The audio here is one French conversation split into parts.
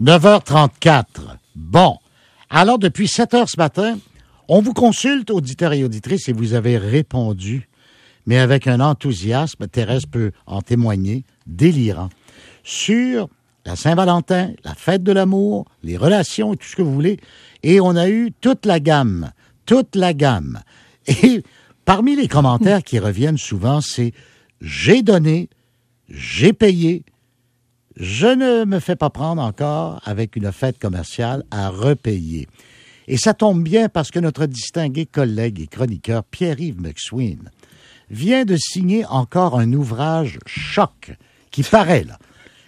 9h34. Bon. Alors, depuis 7 heures ce matin, on vous consulte, auditeurs et auditrices, et vous avez répondu, mais avec un enthousiasme, Thérèse peut en témoigner, délirant, sur la Saint-Valentin, la fête de l'amour, les relations tout ce que vous voulez. Et on a eu toute la gamme, toute la gamme. Et parmi les commentaires qui reviennent souvent, c'est j'ai donné, j'ai payé, je ne me fais pas prendre encore avec une fête commerciale à repayer. Et ça tombe bien parce que notre distingué collègue et chroniqueur Pierre-Yves McSween vient de signer encore un ouvrage choc qui paraît là.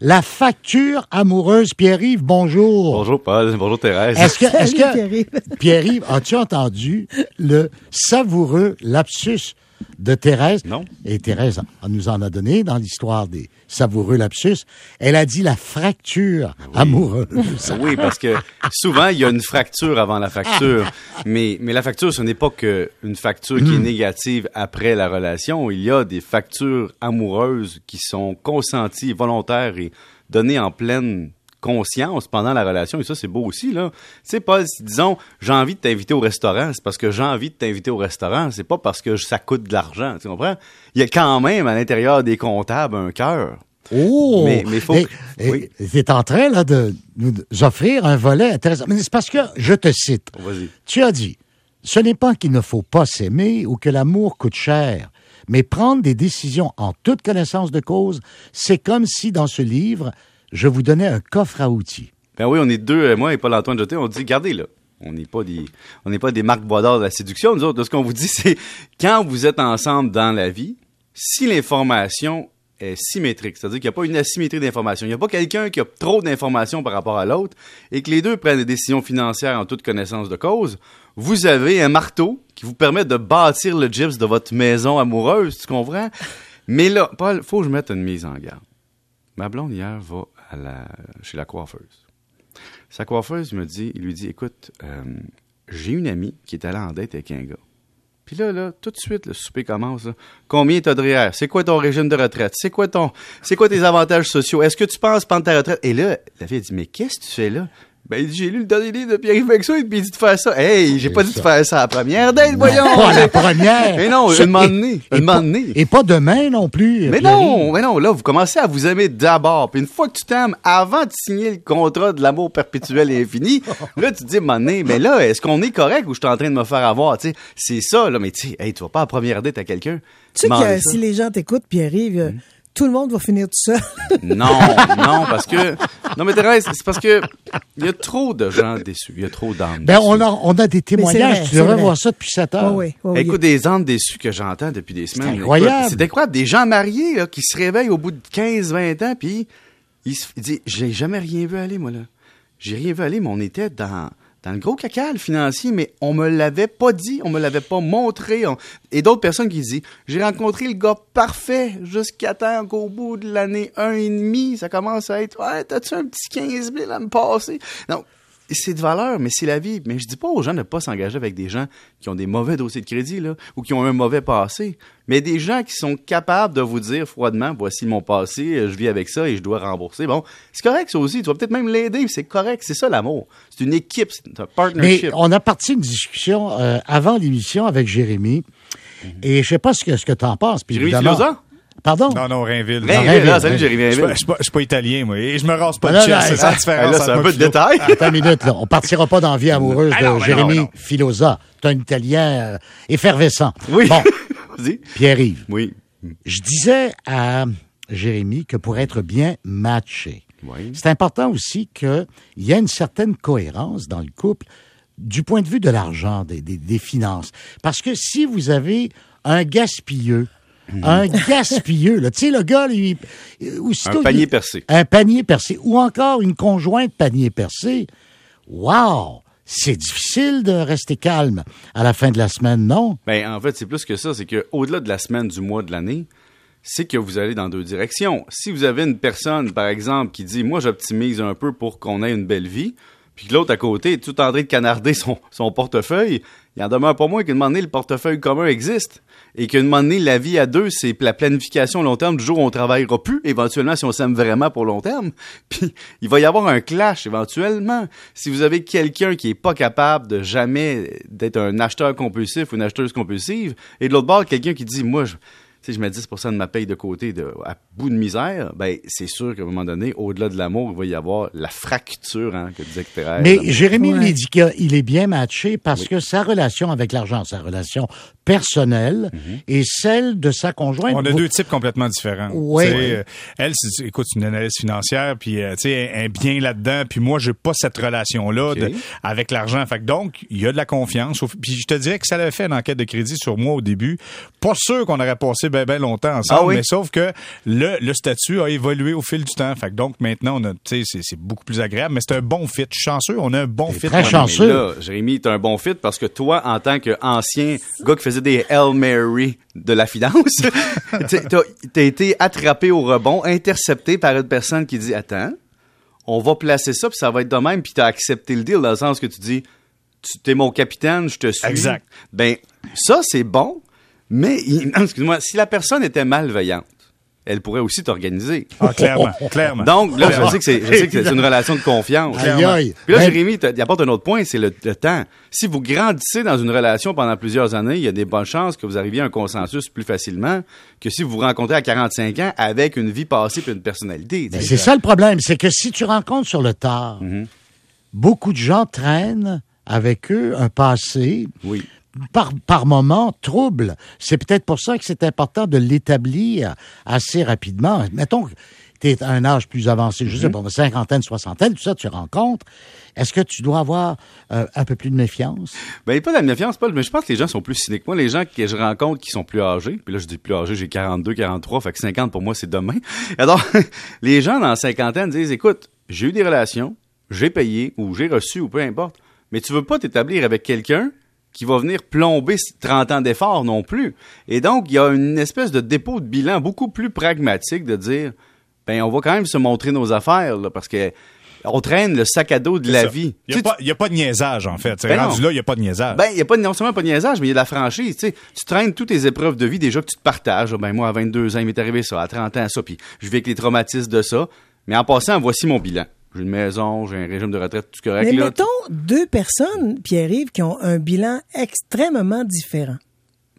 La facture amoureuse, Pierre-Yves, bonjour. Bonjour Paul, bonjour Thérèse. Est-ce que, est-ce Salut, que, Pierre-Yves. Pierre-Yves, as-tu entendu le savoureux lapsus de Thérèse? Non. Et Thérèse nous en a donné dans l'histoire des savoureux lapsus. Elle a dit la fracture amoureuse. Oui, parce que souvent, il y a une fracture avant la facture. Mais, mais la facture, ce n'est pas que une facture qui est négative après la relation. Il y a des factures amoureuses qui sont consenties, volontaires et données en pleine conscience pendant la relation. Et ça, c'est beau aussi, là. Tu sais, Paul, disons, j'ai envie de t'inviter au restaurant, c'est parce que j'ai envie de t'inviter au restaurant. C'est pas parce que ça coûte de l'argent, tu comprends? Il y a quand même, à l'intérieur des comptables, un cœur. Oh! Mais- mais faut que- oui. Tu es en train là, de nous offrir un volet intéressant. Mais c'est parce que, je te cite, tu as dit, ce n'est pas qu'il ne faut pas s'aimer ou que l'amour coûte cher, mais prendre des décisions en toute connaissance de cause, c'est comme si dans ce livre, je vous donnais un coffre à outils. Ben oui, on est deux, euh, moi et Paul-Antoine Jeté, on dit, regardez là, on n'est pas des, on n'est pas des marques bois d'or de la séduction. Nous autres, ce qu'on vous dit, c'est quand vous êtes ensemble dans la vie, si l'information est symétrique, c'est-à-dire qu'il n'y a pas une asymétrie d'information, il n'y a pas quelqu'un qui a trop d'informations par rapport à l'autre, et que les deux prennent des décisions financières en toute connaissance de cause, vous avez un marteau qui vous permet de bâtir le gyps de votre maison amoureuse, tu comprends? Mais là, Paul, faut que je mette une mise en garde. Ma blonde hier va chez la coiffeuse. Sa coiffeuse me dit, il lui dit, écoute, euh, j'ai une amie qui est allée en date avec un gars. Puis là, là, tout de suite, le souper commence. là. Combien t'as de REER? C'est quoi ton régime de retraite? C'est quoi ton, c'est quoi tes avantages sociaux? Est-ce que tu penses prendre ta retraite? Et là, la fille dit, mais qu'est-ce que tu fais là? Ben, il dit, j'ai lu le dernier livre de Pierre-Yves Maxwell, puis il dit de faire ça. Hey, j'ai pas dit de faire ça à la première date, voyons! Pas la première. Mais non, une moment et- donné, et une moment pas- donné. Et pas demain non plus. Mais non, mais non, là, vous commencez à vous aimer d'abord. Puis une fois que tu t'aimes, avant de signer le contrat de l'amour perpétuel et infini, là, tu te dis, mané, mais là, est-ce qu'on est correct ou je suis en train de me faire avoir, tu sais? C'est ça, là, mais tu sais, hey, tu vas pas à première date à quelqu'un. Tu sais que ça. si les gens t'écoutent, Pierre-Yves, euh, tout le monde va finir tout seul. Non, non, parce que, non, mais Thérèse, c'est parce que il y a trop de gens déçus. Il y a trop d'âmes Ben, déçues. on a, on a des témoignages. vrai, tu c'est devrais vrai. voir ça depuis 7 heures. oui. Écoute, des âmes déçues que j'entends depuis des semaines. incroyable. Écoute, C'est incroyable. Des gens mariés là, qui se réveillent au bout de 15-20 ans, puis ils se disent J'ai jamais rien vu aller, moi, là. J'ai rien vu aller, mais on était dans, dans le gros caca le financier, mais on me l'avait pas dit, on me l'avait pas montré. on- Et d'autres personnes qui disent J'ai rencontré le gars parfait jusqu'à temps qu'au bout de l'année un et demi, ça commence à être Ouais, t'as-tu un petit 15 000 à me passer? C'est de valeur, mais c'est la vie. Mais je dis pas aux gens de ne pas s'engager avec des gens qui ont des mauvais dossiers de crédit, là, ou qui ont un mauvais passé. Mais des gens qui sont capables de vous dire froidement, voici mon passé, je vis avec ça et je dois rembourser. Bon, c'est correct, ça aussi. Tu vas peut-être même l'aider, c'est correct. C'est ça, l'amour. C'est une équipe, c'est un Mais partnership. on a parti une discussion euh, avant l'émission avec Jérémy. Et je sais pas ce que, ce que tu en penses. puis Jérémy évidemment- Filosa? Pardon? Non, non, Rainville. Rainville, Rainville, là, salut Rainville. Jérémy Je suis pas- Rainville. je suis pas, je suis pas italien, moi. Et je me rase pas Ah, de non, chest. non, C'est ça la ah, différence. là, c'est un peu de détail. Attends une minute, là. On partira pas dans Vie amoureuse Ah non, de Jérémy non, non. Filosa. C'est un Italien euh, effervescent. Oui. Bon, Vas-y. Pierre-Yves, Oui. je disais à Jérémy que pour être bien matché, Oui. c'est important aussi qu'il y a une certaine cohérence dans le couple du point de vue de l'argent, des, des- des finances. Parce que si vous avez un gaspilleux, Un gaspilleux, là, tu sais, le gars, lui, euh, aussitôt, Un panier il- percé. un panier percé, ou encore une conjointe panier percé, wow! C'est difficile de rester calme à la fin de la semaine, non? Ben, en fait, c'est plus que ça. C'est que au-delà de la semaine, du mois, de l'année, c'est que vous allez dans deux directions. Si vous avez une personne, par exemple, qui dit, moi, j'optimise un peu pour qu'on ait une belle vie, puis que l'autre à côté est tout en train de canarder son, son portefeuille, il en demeure moins qu'à un moment le portefeuille commun existe. Et qu'à un moment la vie à deux, c'est la planification long terme du jour où on travaillera plus, éventuellement, si on s'aime vraiment pour long terme. Puis, il va y avoir un clash, éventuellement. Si vous avez quelqu'un qui est pas capable de jamais d'être un acheteur compulsif ou une acheteuse compulsive, et de l'autre bord, quelqu'un qui dit, moi, je, si je mets 10 de ma paye de côté de, à bout de misère, ben c'est sûr qu'à un moment donné, au-delà de l'amour, il va y avoir la fracture hein, que disait Thérèse. Mais Jérémy Ouais. Lédica, il est bien matché parce que sa relation avec l'argent, sa relation personnelle Mhm. et celle de sa conjointe. On a vous- deux types complètement différents. Sais, euh, Elle, c'est- écoute, c'est une analyste financière, puis euh, tu sais, elle est bien là-dedans, puis moi, j'ai pas cette relation-là avec l'argent. Fait que donc, il y a de la confiance. Puis je te dirais que ça avait fait une enquête de crédit sur moi au début. Pas sûr qu'on aurait passé bien ben longtemps ensemble, Ah oui? mais sauf que le, le statut a évolué au fil du temps. Fait que donc, maintenant, c'est- c'est beaucoup plus agréable, mais c'est un bon fit. Je suis chanceux, on a un bon fit. très chanceux. là, Jérémy, t'es un bon fit parce que toi, en tant qu'ancien gars qui faisait des Hail Mary de la finance, t'as t'as été attrapé au rebond, intercepté par une personne qui dit Attends, on va placer ça, puis ça va être de même, puis t'as accepté le deal dans le sens que tu dis Tu t'es mon capitaine, je te suis. Exact. Ben, ça, c'est bon, mais, excuse-moi, si la personne était malveillante, elle pourrait aussi t'organiser. Ah, clairement, clairement. Donc, là, je sais que c'est, une relation de confiance. Aïe, aïe. Puis là, Jérémy, il apporte un autre point, c'est le, le temps. Si vous grandissez dans une relation pendant plusieurs années, il y a des bonnes chances que vous arriviez à un consensus plus facilement que si vous vous rencontrez à 45 ans avec une vie passée et une personnalité. C'est ça le problème, c'est que si tu rencontres sur le tard, Mhm. beaucoup de gens traînent avec eux un passé Oui. Par, par moment trouble. C'est peut-être pour ça que c'est important de l'établir assez rapidement. Mettons que tu es à un âge plus avancé, je sais pas, cinquantaine, soixantaine, tout ça, tu rencontres. Est-ce que tu dois avoir euh, un peu plus de méfiance? Ben, pas de la méfiance, Paul, mais je pense que les gens sont plus cyniques. Moi, les gens que je rencontre qui sont plus âgés, puis là, je dis plus âgés, j'ai 42, 43, fait que 50 pour moi, c'est demain. Alors, les gens dans la cinquantaine disent, écoute, j'ai eu des relations, j'ai payé, ou j'ai reçu, ou peu importe, mais tu veux pas t'établir avec quelqu'un qui va venir plomber 30 ans d'efforts non plus. Et donc, il y a une espèce de dépôt de bilan beaucoup plus pragmatique de dire, ben, on va quand même se montrer nos affaires, là, parce que on traîne le sac à dos de la Ça. vie. Il n'y a, pas- a de niaisage, en fait. Ben rendu non. là, il n'y a pas de niaisage. ben, il n'y a pas, non seulement pas de niaisage, mais il y a de la franchise. Tu traînes toutes tes épreuves de vie déjà que tu te partages. Ah, Ben, moi, à 22 ans, il m'est arrivé ça. À 30 ans, ça. Puis je vis avec les traumatismes de ça. Mais en passant, voici mon bilan. J'ai une maison, j'ai un régime de retraite, tout correct. Mais là. mettons deux personnes, Pierre-Yves, qui ont un bilan extrêmement différent.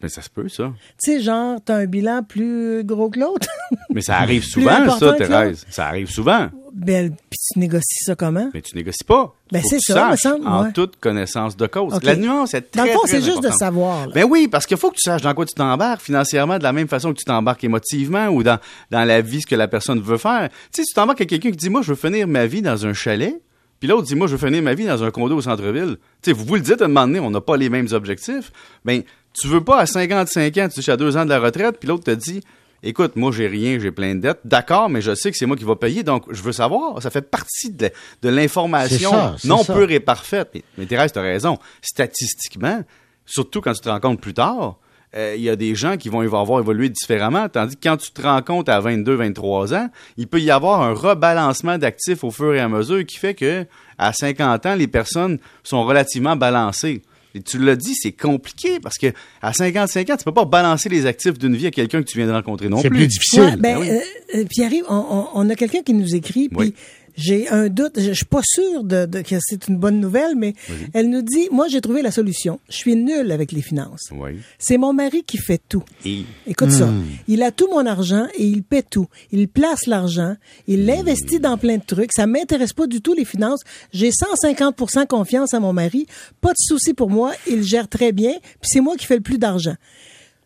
Mais ça se peut, ça. Tu sais, genre, t'as un bilan plus gros que l'autre. Mais ça arrive souvent, ça, Thérèse. Ça arrive souvent. ben, puis tu négocies ça comment? Mais tu négocies pas. Ben, c'est ça, me semble, En ouais. toute connaissance de cause. La nuance est très, Dans le fond, c'est juste de savoir. là. Ben oui, parce qu'il faut que tu saches dans quoi tu t'embarques financièrement de la même façon que tu t'embarques émotivement ou dans, dans la vie, ce que la personne veut faire. Tu sais, tu t'embarques avec quelqu'un qui dit, moi, je veux finir ma vie dans un chalet, puis l'autre dit, moi, je veux finir ma vie dans un condo au centre-ville. Tu sais, vous vous le dites à un moment donné, on n'a pas les mêmes objectifs. Ben, tu veux pas à 55 ans, tu touches à deux ans de la retraite, puis l'autre te dit, écoute, moi, j'ai rien, j'ai plein de dettes. D'accord, mais je sais que c'est moi qui va payer, donc je veux savoir. Ça fait partie de, de l'information non ça. pure et parfaite. Mais, mais Thérèse, tu as raison. Statistiquement, surtout quand tu te rencontres plus tard, euh, il y a des gens qui vont avoir évolué différemment, tandis que quand tu te rencontres à 22, 23 ans, il peut y avoir un rebalancement d'actifs au fur et à mesure qui fait que à 50 ans, les personnes sont relativement balancées. Et tu l'as dit, c'est compliqué parce que à 55 ans, tu peux pas balancer les actifs d'une vie à quelqu'un que tu viens de rencontrer non C'est plus. plus difficile. Ouais, ben, Ben oui. euh, euh, Pierre-Yves, on, on- on a quelqu'un qui nous écrit, puis. J'ai un doute, je, je suis pas sûre de, de- que c'est une bonne nouvelle, mais elle nous dit, moi j'ai trouvé la solution. Je suis nulle avec les finances. Oui. C'est mon mari qui fait tout. Et Écoute ça. Hmm. Il a tout mon argent et il paie tout. Il place l'argent. Il l'investit dans plein de trucs. Ça m'intéresse pas du tout, les finances. J'ai 150% confiance à mon mari. Pas de souci pour moi. Il gère très bien. Puis c'est moi qui fais le plus d'argent.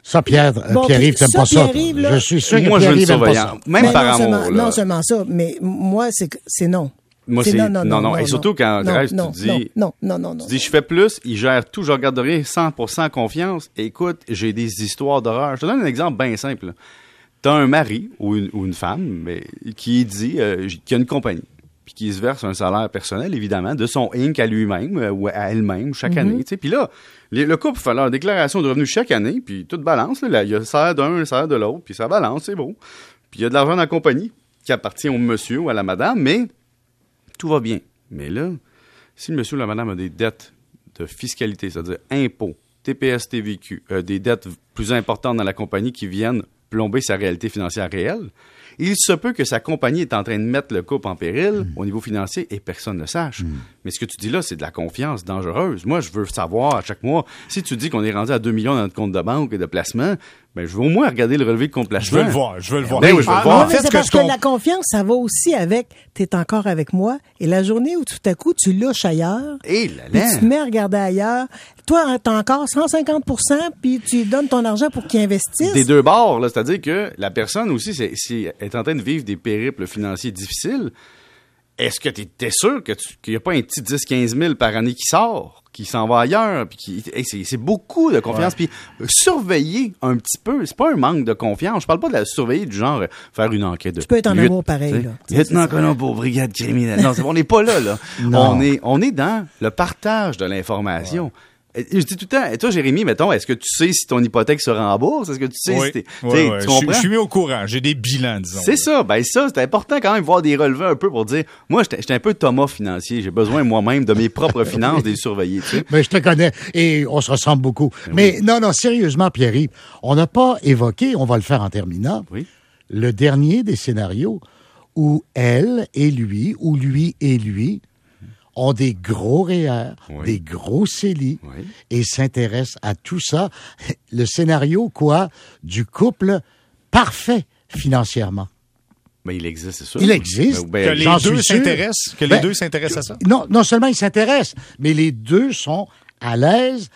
Ça, Pierre, euh, Bon, Pierre-Yves, t'aimes pas ça? là- Je suis sûr que moi, je Pierre-Yves aime pas ça. surveillante. Même par non amour. seulement, là. non seulement ça, mais moi, c'est non. Moi, c'est- non, non. Et surtout quand, non, tu non, dis- non, non, non, non, non. Tu dis, je fais plus, il gère tout, je regarde rien, 100% confiance. Écoute, j'ai des histoires d'horreur. Je te donne un exemple bien simple. Tu as un mari ou une, ou une femme mais, qui dit euh, qui a une compagnie, puis qui se verse un salaire personnel, évidemment, de son Inc. à lui-même euh, ou à elle-même chaque année. tu sais. Puis là, les- le couple fait leur déclaration de revenus chaque année, puis tout balance. il y a le salaire d'un, le salaire de l'autre, puis ça balance, c'est beau. Puis il y a de l'argent dans la compagnie qui appartient au monsieur ou à la madame, mais tout va bien. Mais là, si le monsieur ou la madame a des dettes de fiscalité, c'est-à-dire impôts, TPS, TVQ, euh, des dettes plus importantes dans la compagnie qui viennent plomber sa réalité financière réelle, il se peut que sa compagnie est en train de mettre le couple en péril au niveau financier et personne ne le sache. Mais ce que tu dis là, c'est de la confiance dangereuse. Moi, je veux savoir à chaque mois, si tu dis qu'on est rendu à 2 millions dans notre compte de banque et de placement, ben, je veux au moins regarder le relevé de compte Je veux le voir, je veux le voir. Ben oui, je veux le voir. en Oui, mais fait, c'est ce que parce que la confiance, ça va aussi avec t'es encore avec moi et la journée où tout à coup tu louches ailleurs, Et là puis là. tu te mets à regarder ailleurs. Toi, t'as encore 150% puis tu donnes ton argent pour qu'il investisse. des deux bords, là. C'est-à-dire que la personne aussi, c'est, c'est- est en train de vivre des périples financiers difficiles. Est-ce que tu es sûr qu'il n'y a pas un petit 10-15 000 par année qui sort, qui s'en va ailleurs? Puis qui, hey, c'est, beaucoup de confiance. Puis euh, surveiller un petit peu, c'est pas un manque de confiance. Je parle pas de la surveiller du genre euh, faire une enquête de. Tu peux être en lutte, amour pareil, sais, Lieutenant-colonel pour brigade criminelle. Non, on n'est pas là. On est, on est dans le partage de l'information. Je dis tout le temps, et toi, Jérémy, mettons, est-ce que tu sais si ton hypothèque se rembourse? Est-ce que tu sais Oui, si t'es, oui, oui. tu Je, comprends? je suis mis au courant. J'ai des bilans, disons. C'est ça, ben ça, c'est important quand même voir des relevés un peu pour dire, moi, j'étais un peu Thomas financier, j'ai besoin moi-même de mes propres finances, de les surveiller, tu sais. Mais je te connais et on se ressemble beaucoup. Ben Mais non, non, sérieusement, Pierre, on n'a pas évoqué, on va le faire en terminant, Oui. le dernier des scénarios où elle et lui, ou lui et lui, ont des gros REER, Oui. des gros CELI, Oui. et s'intéressent à tout ça. Le scénario, quoi, du couple parfait financièrement. Ben, il existe, c'est sûr. Il existe. Ben, Que ben, les deux s'intéressent, que les Ben, deux s'intéressent à ça? Non, non seulement ils s'intéressent, mais les deux sont à l'aise,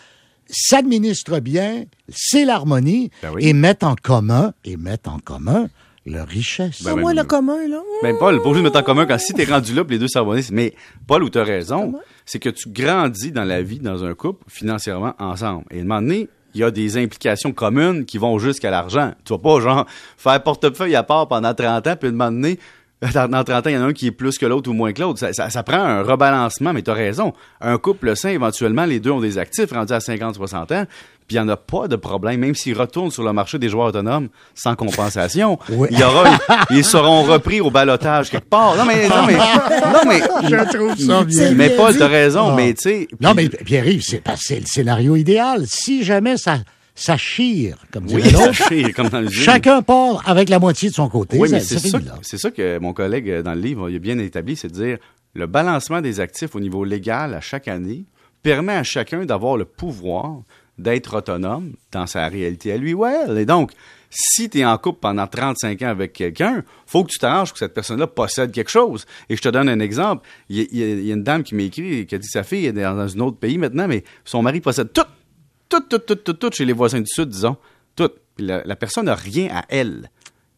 s'administrent bien, c'est l'harmonie, Ben oui. et mettent en commun, et mettent en commun leur richesse. Ben, moi ben, le commun, là. Ben, Paul, pas juste mettre en commun quand si t'es rendu là, puis les deux s'abonnent, mais Paul, où t'as raison, c'est que tu grandis dans la vie, dans un couple, financièrement, ensemble. Et à un moment donné, il y a des implications communes qui vont jusqu'à l'argent. Tu vas pas, genre, faire portefeuille à part pendant 30 ans, puis à un moment donné, dans dans 30 ans, il y en a un qui est plus que l'autre ou moins que l'autre. Ça, ça- ça prend un rebalancement, mais tu as raison. Un couple sain, éventuellement, les deux ont des actifs rendus à 50-60 ans, puis il n'y en a pas de problème, même s'ils retournent sur le marché des joueurs autonomes sans compensation. Oui. Il y aura, ils seront repris au balotage quelque part. Non, mais, non, mais, non, mais, Je trouve ça bien. Mais Paul, t'as raison, Ah. mais tu sais. Non, mais Pierre-Yves, c'est le scénario idéal. Si jamais ça, ça chire, comme Oui, l'autre, caché, comme dans le jeu. chacun part avec la moitié de son côté. Oui, mais Ça- c'est ça ça, ça que mon collègue euh, dans le livre il a bien établi, c'est de dire le balancement des actifs au niveau légal à chaque année permet à chacun d'avoir le pouvoir d'être autonome dans sa réalité à lui ou à elle. Et donc, si tu es en couple pendant 35 ans avec quelqu'un, faut que tu t'arranges que cette personne-là possède quelque chose. Et je te donne un exemple. Il y a, il y a- il y a une dame qui m'a écrit et qui a dit que sa fille est dans un autre pays maintenant, mais son mari possède tout, tout, tout, tout, tout, tout chez les voisins du Sud, disons. Tout. Puis la, la personne n'a rien à elle.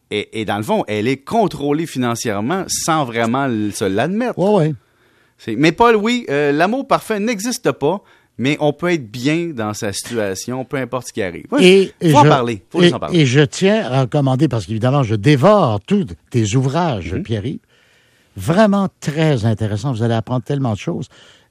Et, et dans le fond, elle est contrôlée financièrement sans vraiment se l'admettre. Ouais, ouais. Mais Paul, oui, euh, l'amour parfait n'existe pas, mais on peut être bien dans sa situation, peu importe ce qui arrive. Ouais, et faut en parler. Faut et, en parler. et je tiens à recommander, parce qu'évidemment, je dévore tous tes ouvrages, Mhm. Pierre-Yves. Vraiment très intéressant. Vous allez apprendre tellement de choses.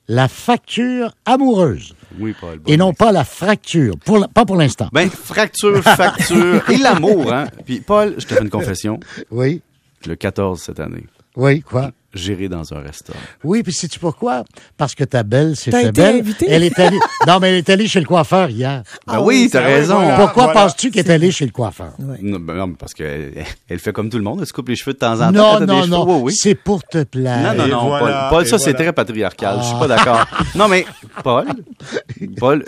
La facture amoureuse. oui, Paul. et non pas la fracture. Pour la- pas pour l'instant. Ben, fracture, facture et l'amour, hein. Puis, Paul, je te fais une confession. Oui. Le 14 cette année, Oui, quoi? J'irai dans un restaurant. Oui, puis sais-tu pourquoi? Parce que ta belle T'as fait été belle. Elle est allée. non, mais elle est allée chez le coiffeur hier. Ben oui, t'as Ah oui, raison. voilà. Pourquoi voilà. penses-tu qu'elle est allée chez le coiffeur? Non, ben non, mais parce qu'elle elle fait comme tout le monde, elle se coupe les cheveux de temps en temps. Non, t'as non, cheveux. non. Oui. C'est pour te plaire. Non, non, non, voilà, Paul, Paul, ça, c'est très patriarcal. Je suis pas d'accord. Non, mais, Paul, Paul,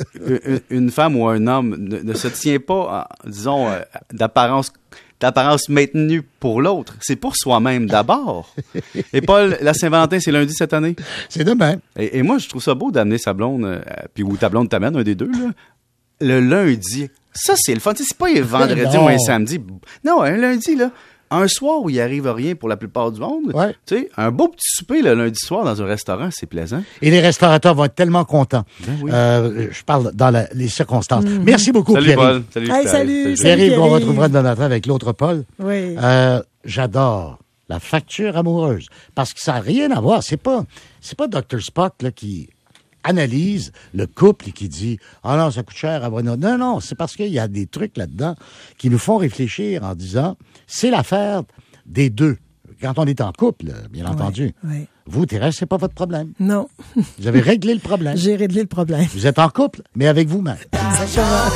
une- femme ou un homme ne, ne se tient pas, disons, euh, d'apparence d'apparence maintenue pour l'autre. C'est pour soi-même d'abord. Et Paul, la Saint-Valentin, c'est lundi cette année? C'est demain. Et, et moi, je trouve ça beau d'amener sa blonde, euh, puis ou ta blonde t'amène, un des deux, là, le lundi. Ça, c'est le fun. C'est pas un vendredi ou un samedi. Non, un lundi, là. Un soir où il arrive rien pour la plupart du monde. Ouais. Tu sais, un beau petit souper le lundi soir dans un restaurant, c'est plaisant. Et les restaurateurs vont être tellement contents. Ben oui. Euh, je parle dans la- les circonstances. Merci beaucoup, Salut Pierre. Paul. Salut. Hey, Pierre. salut, Salut. Pierre-Yves. retrouvera demain matin avec l'autre Paul. Oui. Euh, J'adore la facture amoureuse parce que ça n'a rien à voir. C'est pas, c'est pas Dr Spock là, qui analyse le couple et qui dit ah non ça coûte cher à Bruno. Non non, c'est parce qu'il y a des trucs là-dedans qui nous font réfléchir en disant c'est l'affaire des deux. Quand on est en couple, bien entendu. Ouais. Vous, Thérèse, c'est pas votre problème. Non, Vous avez réglé le problème. j'ai réglé le problème. Vous êtes en couple, mais avec vous-même. Exactement.